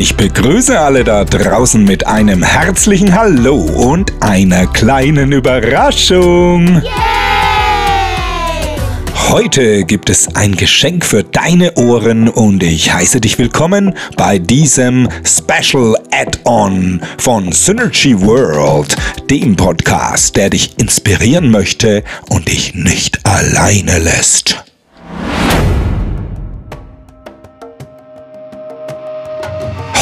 Ich begrüße alle da draußen mit einem herzlichen Hallo und einer kleinen Überraschung. Heute gibt es ein Geschenk für deine Ohren und ich heiße dich willkommen bei diesem Special Add-on von Synergy World, dem Podcast, der dich inspirieren möchte und dich nicht alleine lässt.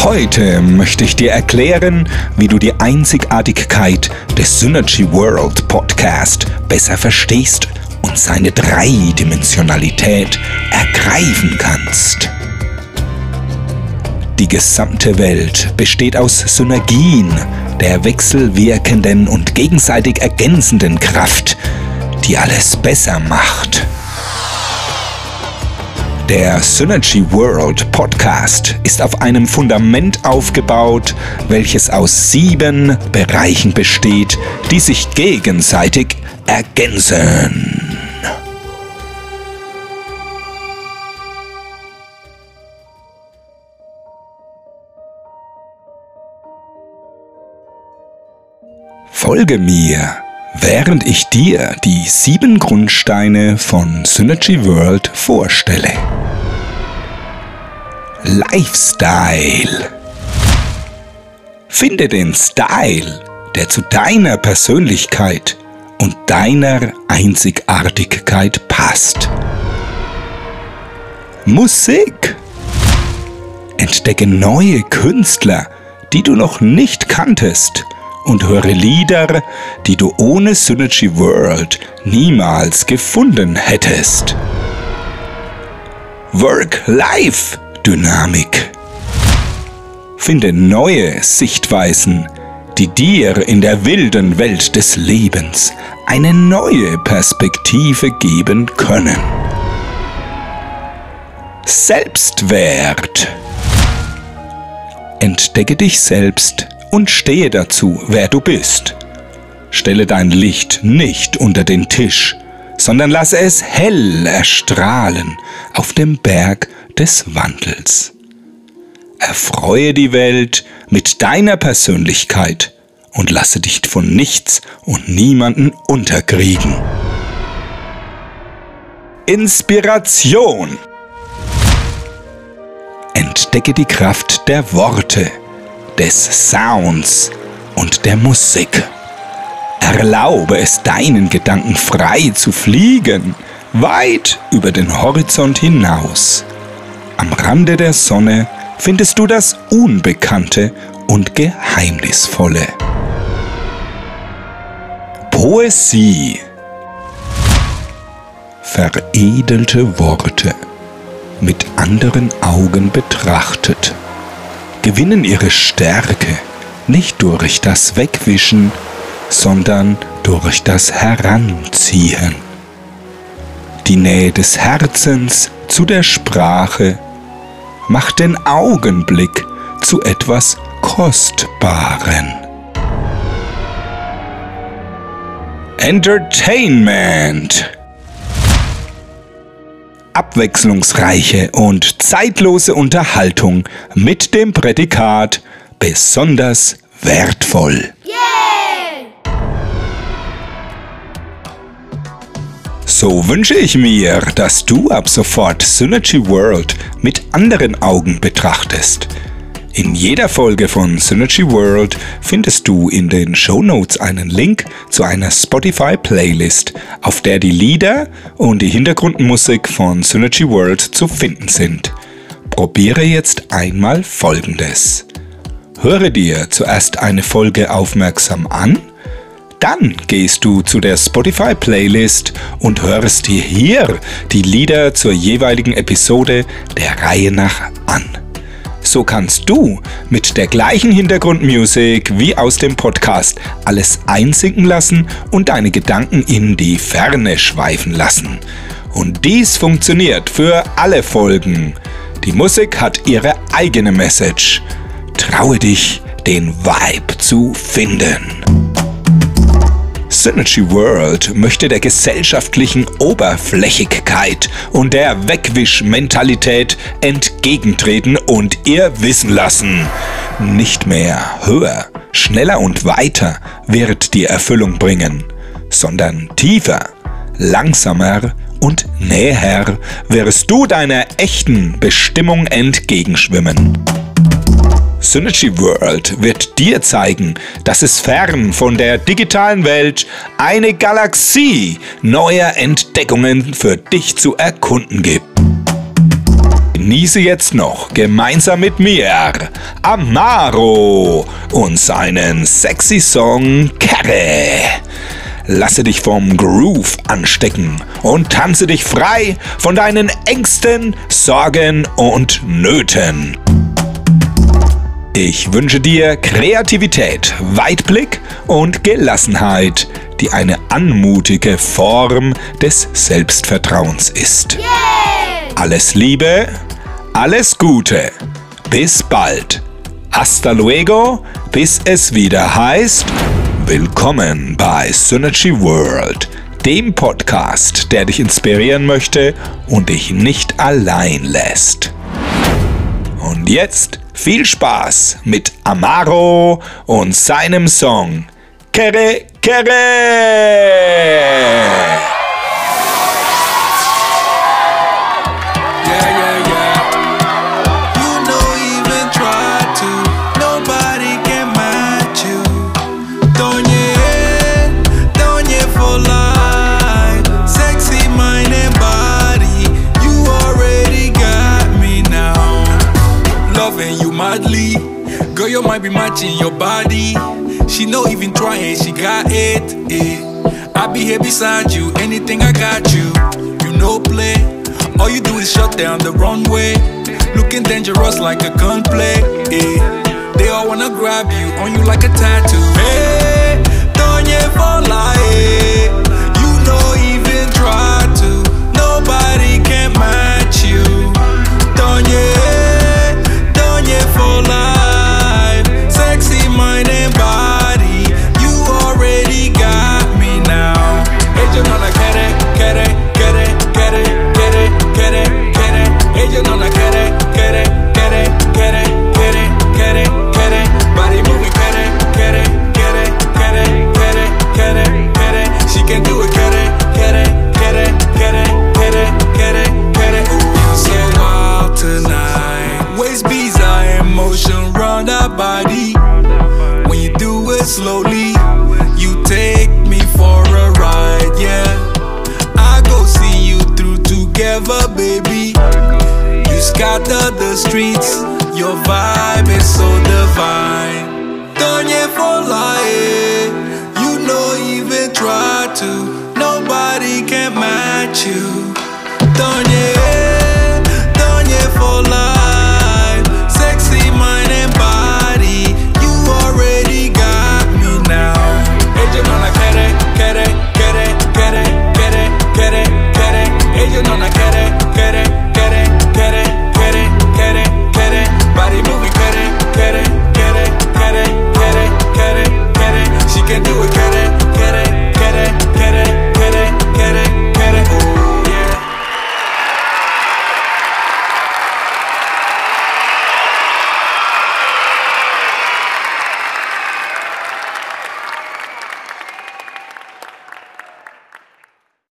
Heute möchte ich dir erklären, wie du die Einzigartigkeit des Synergy World Podcast besser verstehst und seine Dreidimensionalität ergreifen kannst. Die gesamte Welt besteht aus Synergien, der wechselwirkenden und gegenseitig ergänzenden Kraft, die alles besser macht. Der Synergy World Podcast ist auf einem Fundament aufgebaut, welches aus sieben Bereichen besteht, die sich gegenseitig ergänzen. Folge mir während ich dir die sieben Grundsteine von Synergy World vorstelle. Lifestyle. Finde den Style, der zu deiner Persönlichkeit und deiner Einzigartigkeit passt. Musik. Entdecke neue Künstler, die du noch nicht kanntest und höre Lieder, die du ohne Synergy World niemals gefunden hättest. Work-Life-Dynamik. Finde neue Sichtweisen, die dir in der wilden Welt des Lebens eine neue Perspektive geben können. Selbstwert. Entdecke dich selbst und stehe dazu, wer du bist. Stelle dein Licht nicht unter den Tisch, sondern lasse es hell erstrahlen auf dem Berg des Wandels. Erfreue die Welt mit deiner Persönlichkeit und lasse dich von nichts und niemanden unterkriegen. Inspiration. Entdecke die Kraft der Worte des Sounds und der Musik. Erlaube es deinen Gedanken frei zu fliegen, weit über den Horizont hinaus. Am Rande der Sonne findest du das Unbekannte und Geheimnisvolle. Poesie. Veredelte Worte mit anderen Augen betrachtet gewinnen ihre Stärke nicht durch das Wegwischen, sondern durch das Heranziehen. Die Nähe des Herzens zu der Sprache macht den Augenblick zu etwas Kostbaren. Entertainment abwechslungsreiche und zeitlose Unterhaltung mit dem Prädikat besonders wertvoll. So wünsche ich mir, dass du ab sofort Synergy World mit anderen Augen betrachtest – in jeder Folge von Synergy World findest du in den Show Notes einen Link zu einer Spotify-Playlist, auf der die Lieder und die Hintergrundmusik von Synergy World zu finden sind. Probiere jetzt einmal Folgendes. Höre dir zuerst eine Folge aufmerksam an, dann gehst du zu der Spotify-Playlist und hörst dir hier die Lieder zur jeweiligen Episode der Reihe nach an. So kannst du mit der gleichen Hintergrundmusik wie aus dem Podcast alles einsinken lassen und deine Gedanken in die Ferne schweifen lassen. Und dies funktioniert für alle Folgen. Die Musik hat ihre eigene Message. Traue dich, den Vibe zu finden. Synergy World möchte der gesellschaftlichen Oberflächigkeit und der Wegwischmentalität entgegentreten und ihr wissen lassen, nicht mehr höher, schneller und weiter wird die Erfüllung bringen, sondern tiefer, langsamer und näher wirst du deiner echten Bestimmung entgegenschwimmen. Synergy World wird dir zeigen, dass es fern von der digitalen Welt eine Galaxie neuer Entdeckungen für dich zu erkunden gibt. Genieße jetzt noch gemeinsam mit mir Amaro und seinen sexy Song Kerre. Lasse dich vom Groove anstecken und tanze dich frei von deinen Ängsten, Sorgen und Nöten. Ich wünsche dir Kreativität, Weitblick und Gelassenheit, die eine anmutige Form des Selbstvertrauens ist. Alles Liebe, alles Gute, bis bald. Hasta luego, bis es wieder heißt, willkommen bei Synergy World, dem Podcast, der dich inspirieren möchte und dich nicht allein lässt. Und jetzt viel Spaß mit Amaro und seinem Song Kere Kere! Might be matching your body. She no even trying, she got it. Eh. I be here beside you, anything I got you. You know play. All you do is shut down the runway. Looking dangerous like a gunplay. Eh. They all wanna grab you, on you like a tattoo. Hey, don't you fall like streets, your vibe is so